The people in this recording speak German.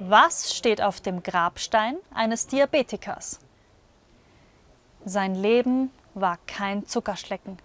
Was steht auf dem Grabstein eines Diabetikers? Sein Leben war kein Zuckerschlecken.